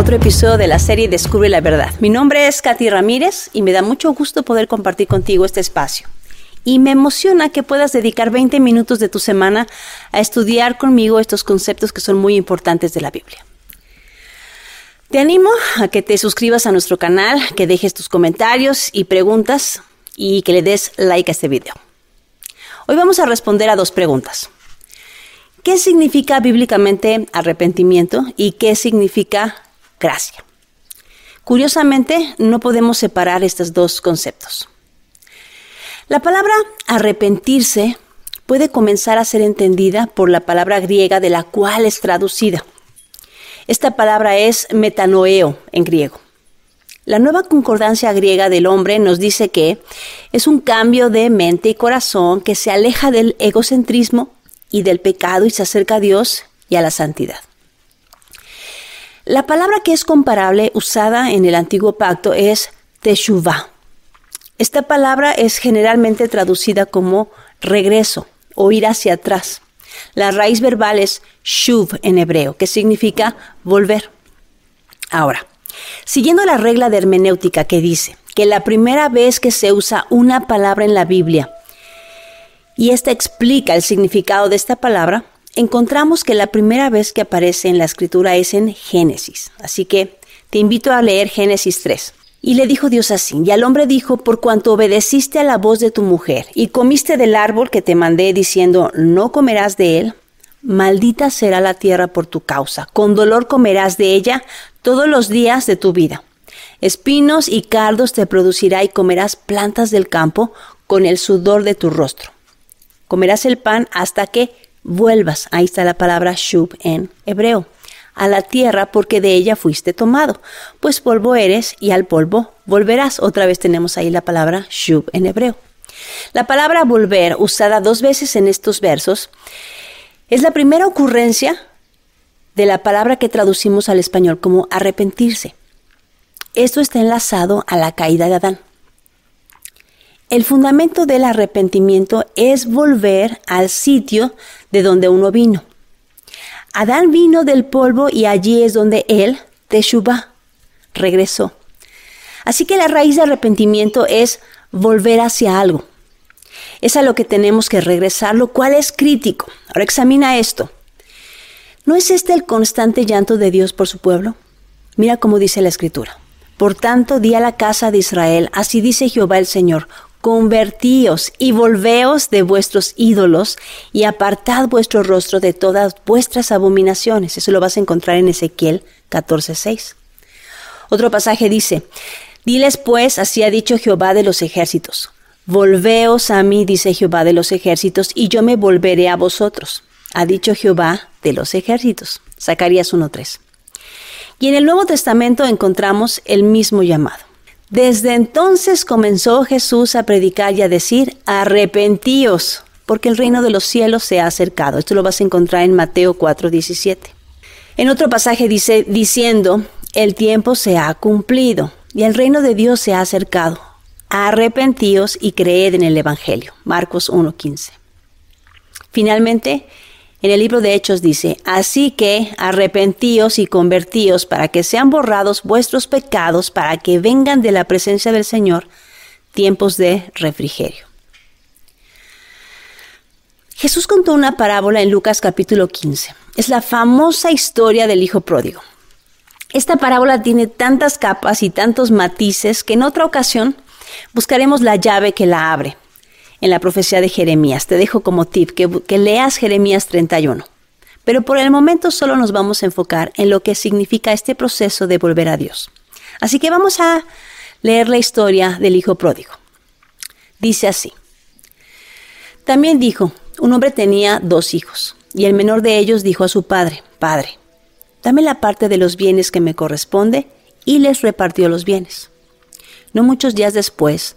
Otro episodio de la serie Descubre la Verdad. Mi nombre es Katy Ramírez y me da mucho gusto poder compartir contigo este espacio. Y me emociona que puedas dedicar 20 minutos de tu semana a estudiar conmigo estos conceptos que son muy importantes de la Biblia. Te animo a que te suscribas a nuestro canal, que dejes tus comentarios y preguntas y que le des like a este video. Hoy vamos a responder a dos preguntas. ¿Qué significa bíblicamente arrepentimiento y qué significa gracia? Curiosamente, no podemos separar estos dos conceptos. La palabra arrepentirse puede comenzar a ser entendida por la palabra griega de la cual es traducida. Esta palabra es metanoeo en griego. La nueva concordancia griega del hombre nos dice que es un cambio de mente y corazón que se aleja del egocentrismo y del pecado y se acerca a Dios y a la santidad. La palabra que es comparable usada en el antiguo pacto es teshuvah. Esta palabra es generalmente traducida como regreso o ir hacia atrás. La raíz verbal es shuv en hebreo, que significa volver. Ahora, siguiendo la regla de hermenéutica que dice que la primera vez que se usa una palabra en la Biblia y esta explica el significado de esta palabra, encontramos que la primera vez que aparece en la escritura es en Génesis. Así que te invito a leer Génesis 3. Y le dijo Dios así, y al hombre dijo, por cuanto obedeciste a la voz de tu mujer y comiste del árbol que te mandé diciendo, no comerás de él, maldita será la tierra por tu causa, con dolor comerás de ella todos los días de tu vida. Espinos y cardos te producirá y comerás plantas del campo con el sudor de tu rostro comerás el pan hasta que vuelvas, ahí está la palabra shub en hebreo, a la tierra porque de ella fuiste tomado, pues polvo eres y al polvo volverás. Otra vez tenemos ahí la palabra shub en hebreo. La palabra volver, usada dos veces en estos versos, es la primera ocurrencia de la palabra que traducimos al español como arrepentirse. Esto está enlazado a la caída de Adán. El fundamento del arrepentimiento es volver al sitio de donde uno vino. Adán vino del polvo y allí es donde él, Teshuvah, regresó. Así que la raíz de arrepentimiento es volver hacia algo. Es a lo que tenemos que regresar, lo cual es crítico. Ahora examina esto. ¿No es este el constante llanto de Dios por su pueblo? Mira cómo dice la escritura. Por tanto, di a la casa de Israel, así dice Jehová el Señor, Convertíos y volveos de vuestros ídolos y apartad vuestro rostro de todas vuestras abominaciones. Eso lo vas a encontrar en Ezequiel 14:6. Otro pasaje dice, Diles pues, así ha dicho Jehová de los ejércitos, Volveos a mí, dice Jehová de los ejércitos, y yo me volveré a vosotros, ha dicho Jehová de los ejércitos. Zacarías 1.3. Y en el Nuevo Testamento encontramos el mismo llamado. Desde entonces comenzó Jesús a predicar y a decir, arrepentíos, porque el reino de los cielos se ha acercado. Esto lo vas a encontrar en Mateo 4:17. En otro pasaje dice, diciendo, el tiempo se ha cumplido y el reino de Dios se ha acercado. Arrepentíos y creed en el Evangelio. Marcos 1:15. Finalmente, en el libro de Hechos dice, así que arrepentíos y convertíos para que sean borrados vuestros pecados, para que vengan de la presencia del Señor tiempos de refrigerio. Jesús contó una parábola en Lucas capítulo 15. Es la famosa historia del Hijo Pródigo. Esta parábola tiene tantas capas y tantos matices que en otra ocasión buscaremos la llave que la abre en la profecía de Jeremías. Te dejo como tip que, leas Jeremías 31. Pero por el momento solo nos vamos a enfocar en lo que significa este proceso de volver a Dios. Así que vamos a leer la historia del Hijo Pródigo. Dice así. También dijo, un hombre tenía dos hijos, y el menor de ellos dijo a su padre, Padre, dame la parte de los bienes que me corresponde, y les repartió los bienes. No muchos días después,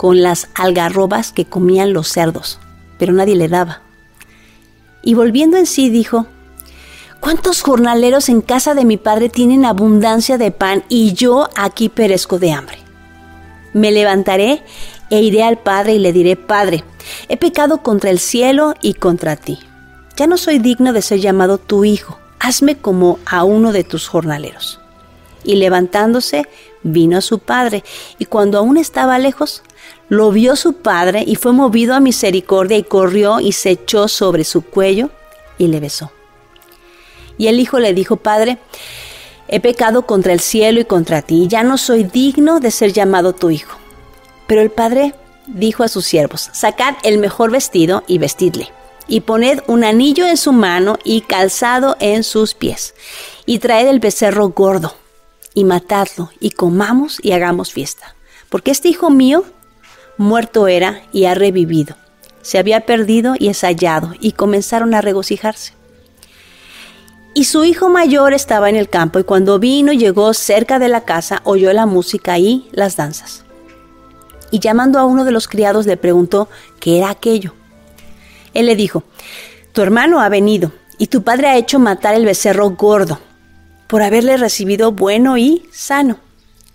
con las algarrobas que comían los cerdos, pero nadie le daba. Y volviendo en sí dijo, ¿cuántos jornaleros en casa de mi padre tienen abundancia de pan y yo aquí perezco de hambre? Me levantaré e iré al Padre y le diré, Padre, he pecado contra el cielo y contra ti. Ya no soy digno de ser llamado tu hijo, hazme como a uno de tus jornaleros. Y levantándose, vino a su padre, y cuando aún estaba lejos, lo vio su padre y fue movido a misericordia y corrió y se echó sobre su cuello y le besó. Y el hijo le dijo, Padre, he pecado contra el cielo y contra ti, ya no soy digno de ser llamado tu hijo. Pero el padre dijo a sus siervos, sacad el mejor vestido y vestidle, y poned un anillo en su mano y calzado en sus pies, y traed el becerro gordo, y matadlo, y comamos y hagamos fiesta. Porque este hijo mío muerto era y ha revivido. Se había perdido y es hallado, y comenzaron a regocijarse. Y su hijo mayor estaba en el campo, y cuando vino y llegó cerca de la casa, oyó la música y las danzas. Y llamando a uno de los criados le preguntó qué era aquello. Él le dijo, Tu hermano ha venido, y tu padre ha hecho matar el becerro gordo, por haberle recibido bueno y sano.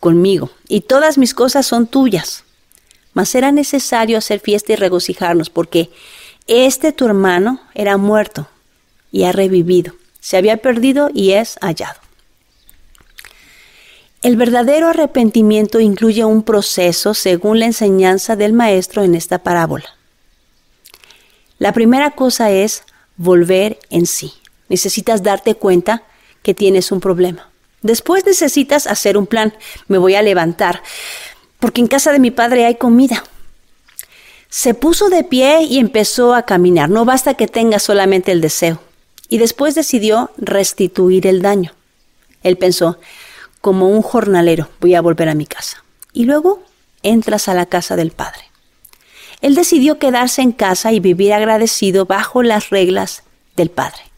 conmigo, y todas mis cosas son tuyas. Mas era necesario hacer fiesta y regocijarnos, porque este tu hermano era muerto y ha revivido, se había perdido y es hallado. El verdadero arrepentimiento incluye un proceso según la enseñanza del maestro en esta parábola. La primera cosa es volver en sí. Necesitas darte cuenta que tienes un problema. Después necesitas hacer un plan. Me voy a levantar, porque en casa de mi padre hay comida. Se puso de pie y empezó a caminar. No basta que tenga solamente el deseo. Y después decidió restituir el daño. Él pensó, como un jornalero, voy a volver a mi casa. Y luego entras a la casa del padre. Él decidió quedarse en casa y vivir agradecido bajo las reglas del padre.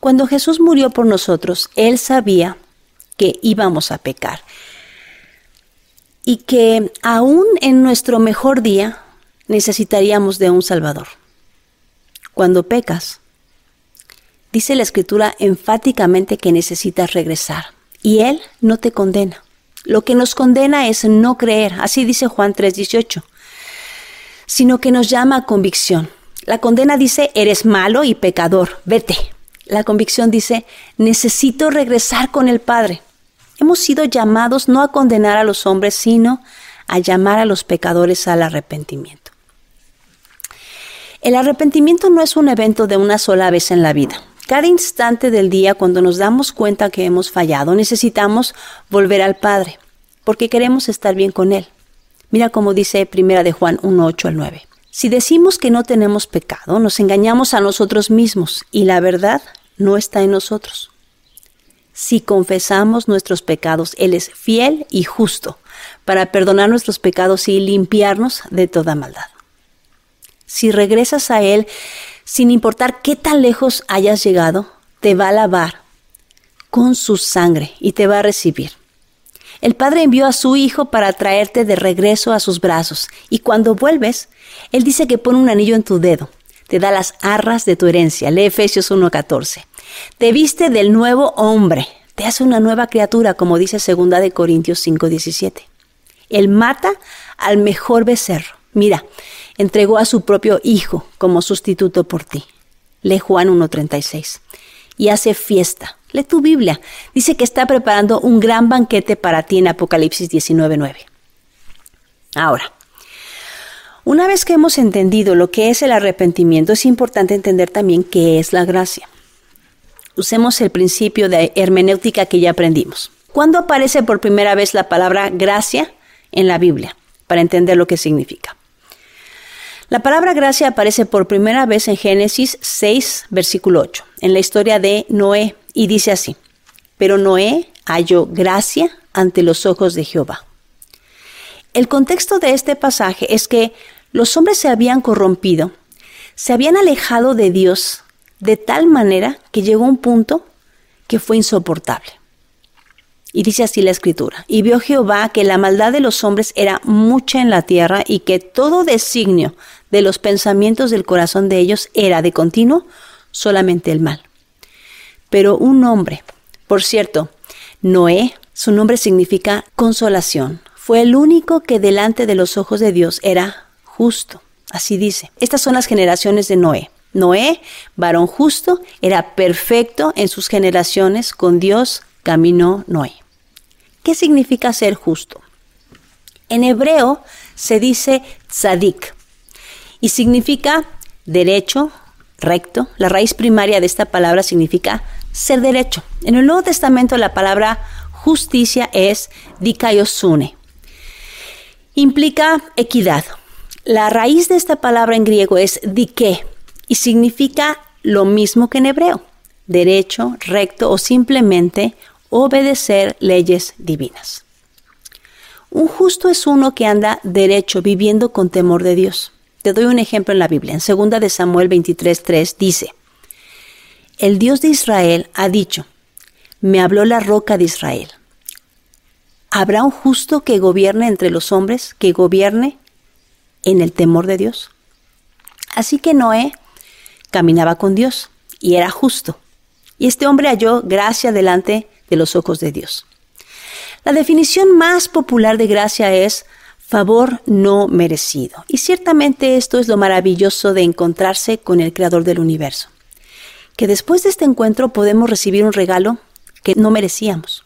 Cuando Jesús murió por nosotros, Él sabía que íbamos a pecar y que aún en nuestro mejor día necesitaríamos de un Salvador. Cuando pecas, dice la Escritura enfáticamente que necesitas regresar y Él no te condena. Lo que nos condena es no creer, así dice Juan 3:18, sino que nos llama a convicción. La condena dice, eres malo y pecador, vete, la convicción dice, necesito regresar con el Padre. Hemos sido llamados no a condenar a los hombres, sino a llamar a los pecadores al arrepentimiento. El arrepentimiento no es un evento de una sola vez en la vida. Cada instante del día, cuando nos damos cuenta que hemos fallado, necesitamos volver al Padre, porque queremos estar bien con Él. Mira cómo dice Primera de Juan 1, 8 al 9. Si decimos que no tenemos pecado, nos engañamos a nosotros mismos y la verdad no está en nosotros. Si confesamos nuestros pecados, Él es fiel y justo para perdonar nuestros pecados y limpiarnos de toda maldad. Si regresas a Él, sin importar qué tan lejos hayas llegado, te va a lavar con su sangre y te va a recibir. El Padre envió a su Hijo para traerte de regreso a sus brazos, y cuando vuelves, Él dice que pone un anillo en tu dedo, te da las arras de tu herencia. Lee Efesios 1.14. Te viste del nuevo hombre, te hace una nueva criatura, como dice 2 de Corintios 5.17. Él mata al mejor becerro. Mira, entregó a su propio hijo como sustituto por ti. Lee Juan 1.36. Y hace fiesta. Lee tu Biblia. Dice que está preparando un gran banquete para ti en Apocalipsis 19.9. Ahora, una vez que hemos entendido lo que es el arrepentimiento, es importante entender también qué es la gracia usemos el principio de hermenéutica que ya aprendimos. ¿Cuándo aparece por primera vez la palabra gracia en la Biblia? Para entender lo que significa. La palabra gracia aparece por primera vez en Génesis 6, versículo 8, en la historia de Noé, y dice así, pero Noé halló gracia ante los ojos de Jehová. El contexto de este pasaje es que los hombres se habían corrompido, se habían alejado de Dios de tal manera que llegó un punto que fue insoportable. Y dice así la escritura, y vio Jehová que la maldad de los hombres era mucha en la tierra y que todo designio de los pensamientos del corazón de ellos era de continuo solamente el mal. Pero un hombre, por cierto, Noé, su nombre significa consolación, fue el único que delante de los ojos de Dios era justo. Así dice. Estas son las generaciones de Noé. Noé, varón justo, era perfecto en sus generaciones, con Dios caminó Noé. ¿Qué significa ser justo? En hebreo se dice tzadik y significa derecho, recto. La raíz primaria de esta palabra significa ser derecho. En el Nuevo Testamento la palabra justicia es dikaiosune. Implica equidad. La raíz de esta palabra en griego es dike y significa lo mismo que en hebreo, derecho, recto o simplemente obedecer leyes divinas. Un justo es uno que anda derecho, viviendo con temor de Dios. Te doy un ejemplo en la Biblia. En 2 de Samuel 23:3 dice: El Dios de Israel ha dicho: Me habló la roca de Israel. ¿Habrá un justo que gobierne entre los hombres, que gobierne en el temor de Dios? Así que Noé caminaba con Dios y era justo. Y este hombre halló gracia delante de los ojos de Dios. La definición más popular de gracia es favor no merecido. Y ciertamente esto es lo maravilloso de encontrarse con el Creador del universo. Que después de este encuentro podemos recibir un regalo que no merecíamos.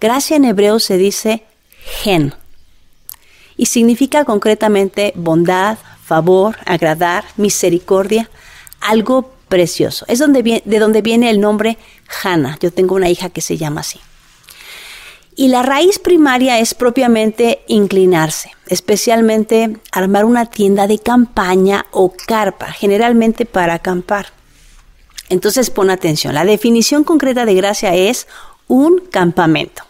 Gracia en hebreo se dice gen y significa concretamente bondad, favor, agradar, misericordia, algo precioso. Es donde de donde viene el nombre Hannah. Yo tengo una hija que se llama así. Y la raíz primaria es propiamente inclinarse, especialmente armar una tienda de campaña o carpa, generalmente para acampar. Entonces pon atención, la definición concreta de gracia es un campamento.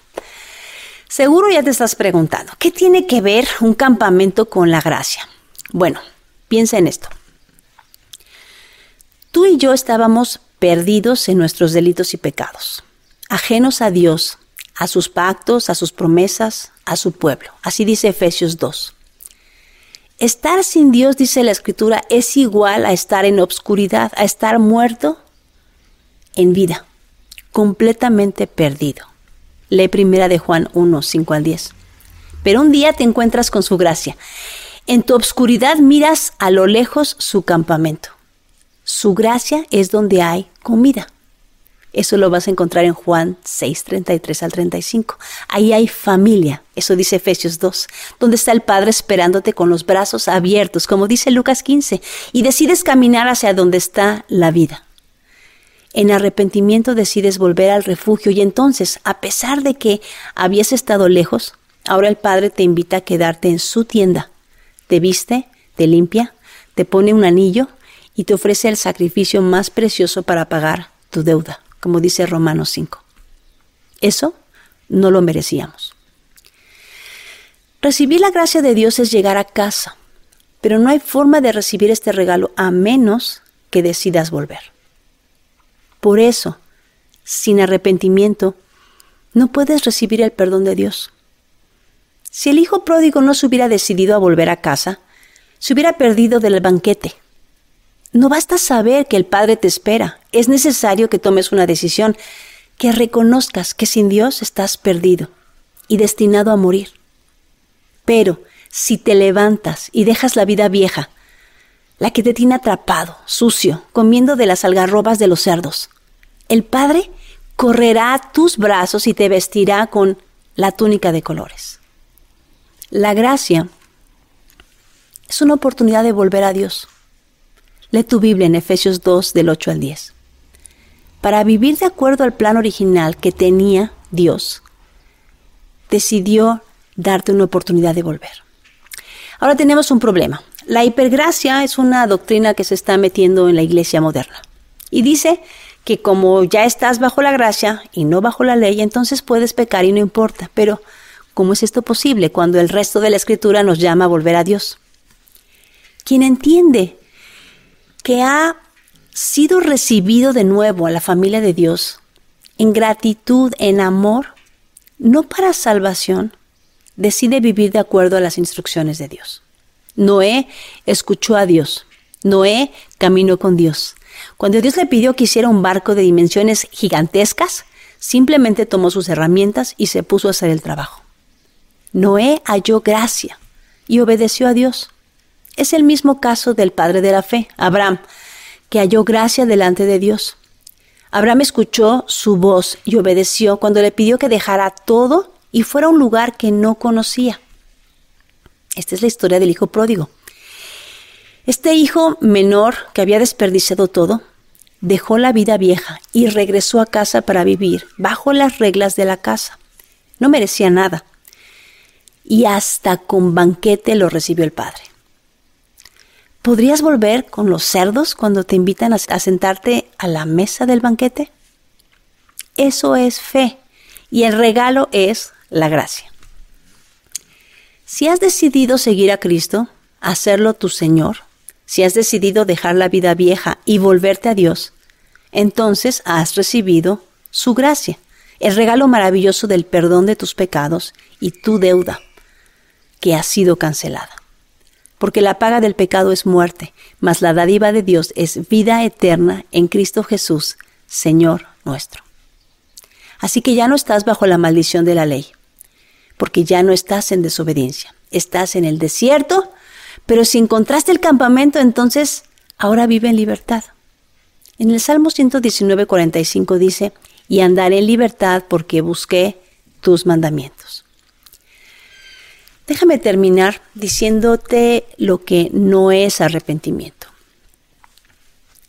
Seguro ya te estás preguntando, ¿qué tiene que ver un campamento con la gracia? Bueno, piensa en esto. Tú y yo estábamos perdidos en nuestros delitos y pecados, ajenos a Dios, a sus pactos, a sus promesas, a su pueblo. Así dice Efesios 2. Estar sin Dios, dice la Escritura, es igual a estar en obscuridad, a estar muerto en vida, completamente perdido. Lee primera de Juan 1, 5 al 10. Pero un día te encuentras con su gracia. En tu obscuridad miras a lo lejos su campamento. Su gracia es donde hay comida. Eso lo vas a encontrar en Juan 6, 33 al 35. Ahí hay familia, eso dice Efesios 2, donde está el Padre esperándote con los brazos abiertos, como dice Lucas 15, y decides caminar hacia donde está la vida. En arrepentimiento decides volver al refugio y entonces, a pesar de que habías estado lejos, ahora el Padre te invita a quedarte en su tienda. Te viste, te limpia, te pone un anillo y te ofrece el sacrificio más precioso para pagar tu deuda, como dice Romanos 5. Eso no lo merecíamos. Recibir la gracia de Dios es llegar a casa, pero no hay forma de recibir este regalo a menos que decidas volver. Por eso, sin arrepentimiento, no puedes recibir el perdón de Dios. Si el hijo pródigo no se hubiera decidido a volver a casa, se hubiera perdido del banquete, no basta saber que el Padre te espera, es necesario que tomes una decisión, que reconozcas que sin Dios estás perdido y destinado a morir. Pero si te levantas y dejas la vida vieja, la que te tiene atrapado, sucio, comiendo de las algarrobas de los cerdos, el Padre correrá a tus brazos y te vestirá con la túnica de colores. La gracia es una oportunidad de volver a Dios Lee tu Biblia en Efesios 2 del 8 al 10. Para vivir de acuerdo al plan original que tenía Dios, decidió darte una oportunidad de volver. Ahora tenemos un problema. La hipergracia es una doctrina que se está metiendo en la iglesia moderna. Y dice que como ya estás bajo la gracia y no bajo la ley, entonces puedes pecar y no importa. Pero, ¿cómo es esto posible cuando el resto de la escritura nos llama a volver a Dios? Quien entiende que ha sido recibido de nuevo a la familia de Dios en gratitud, en amor, no para salvación, decide vivir de acuerdo a las instrucciones de Dios. Noé escuchó a Dios. Noé caminó con Dios. Cuando Dios le pidió que hiciera un barco de dimensiones gigantescas, simplemente tomó sus herramientas y se puso a hacer el trabajo. Noé halló gracia y obedeció a Dios. Es el mismo caso del padre de la fe, Abraham, que halló gracia delante de Dios. Abraham escuchó su voz y obedeció cuando le pidió que dejara todo y fuera a un lugar que no conocía. Esta es la historia del hijo pródigo. Este hijo menor que había desperdiciado todo, dejó la vida vieja y regresó a casa para vivir bajo las reglas de la casa. No merecía nada. Y hasta con banquete lo recibió el padre. ¿Podrías volver con los cerdos cuando te invitan a, sentarte a la mesa del banquete? Eso es fe y el regalo es la gracia. Si has decidido seguir a Cristo, hacerlo tu Señor, si has decidido dejar la vida vieja y volverte a Dios, entonces has recibido su gracia, el regalo maravilloso del perdón de tus pecados y tu deuda, que ha sido cancelada porque la paga del pecado es muerte, mas la dádiva de Dios es vida eterna en Cristo Jesús, Señor nuestro. Así que ya no estás bajo la maldición de la ley, porque ya no estás en desobediencia, estás en el desierto, pero si encontraste el campamento, entonces ahora vive en libertad. En el Salmo 119, 45 dice, y andaré en libertad porque busqué tus mandamientos. Déjame terminar diciéndote lo que no es arrepentimiento.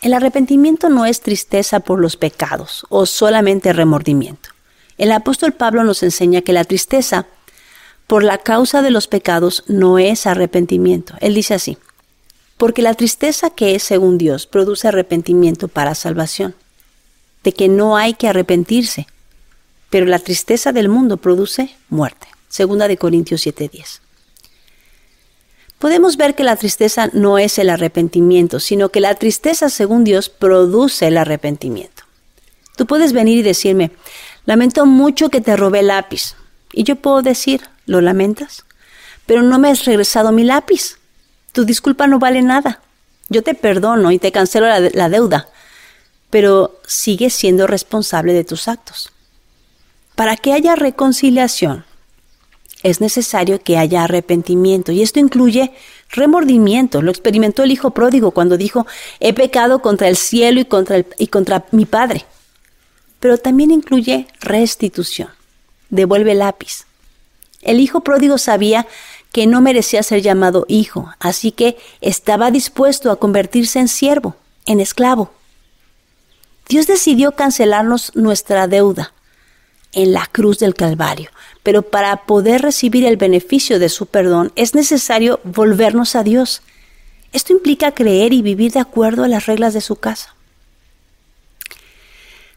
El arrepentimiento no es tristeza por los pecados o solamente remordimiento. El apóstol Pablo nos enseña que la tristeza por la causa de los pecados no es arrepentimiento. Él dice así, porque la tristeza que es según Dios produce arrepentimiento para salvación, de que no hay que arrepentirse, pero la tristeza del mundo produce muerte. Segunda de Corintios 7:10. Podemos ver que la tristeza no es el arrepentimiento, sino que la tristeza, según Dios, produce el arrepentimiento. Tú puedes venir y decirme, lamento mucho que te robé el lápiz. Y yo puedo decir, ¿lo lamentas? Pero no me has regresado mi lápiz. Tu disculpa no vale nada. Yo te perdono y te cancelo la, la deuda, pero sigues siendo responsable de tus actos. Para que haya reconciliación, es necesario que haya arrepentimiento. Y esto incluye remordimiento. Lo experimentó el hijo pródigo cuando dijo, he pecado contra el cielo y contra, y contra mi padre. Pero también incluye restitución. Devuelve el lápiz. El hijo pródigo sabía que no merecía ser llamado hijo, así que estaba dispuesto a convertirse en siervo, en esclavo. Dios decidió cancelarnos nuestra deuda en la cruz del Calvario pero para poder recibir el beneficio de su perdón es necesario volvernos a Dios. Esto implica creer y vivir de acuerdo a las reglas de su casa.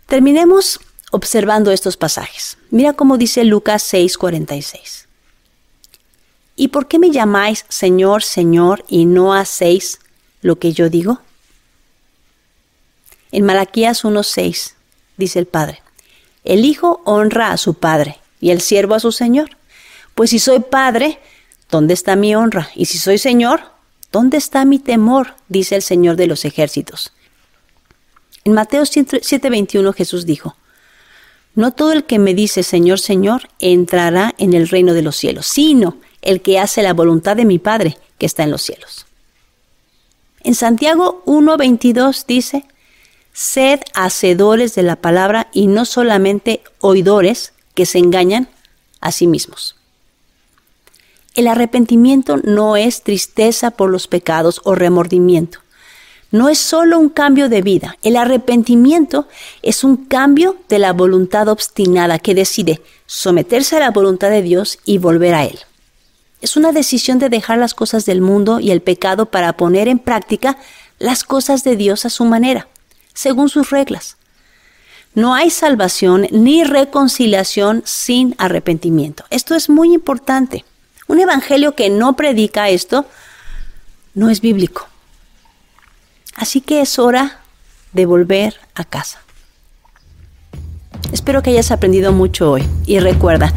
Terminemos observando estos pasajes. Mira cómo dice Lucas 6:46. ¿Y por qué me llamáis Señor, Señor y no hacéis lo que yo digo? En Malaquías 1:6 dice el Padre, el Hijo honra a su Padre y el siervo a su señor. Pues si soy padre, ¿dónde está mi honra? Y si soy señor, ¿dónde está mi temor? dice el Señor de los ejércitos. En Mateo 7:21 Jesús dijo, No todo el que me dice Señor, Señor, entrará en el reino de los cielos, sino el que hace la voluntad de mi Padre que está en los cielos. En Santiago 1:22 dice, Sed hacedores de la palabra y no solamente oidores, que se engañan a sí mismos. El arrepentimiento no es tristeza por los pecados o remordimiento, no es solo un cambio de vida. El arrepentimiento es un cambio de la voluntad obstinada que decide someterse a la voluntad de Dios y volver a Él. Es una decisión de dejar las cosas del mundo y el pecado para poner en práctica las cosas de Dios a su manera, según sus reglas. No hay salvación ni reconciliación sin arrepentimiento. Esto es muy importante. Un evangelio que no predica esto no es bíblico. Así que es hora de volver a casa. Espero que hayas aprendido mucho hoy y recuerda,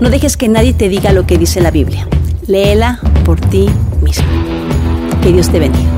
no dejes que nadie te diga lo que dice la Biblia. Léela por ti mismo. Que Dios te bendiga.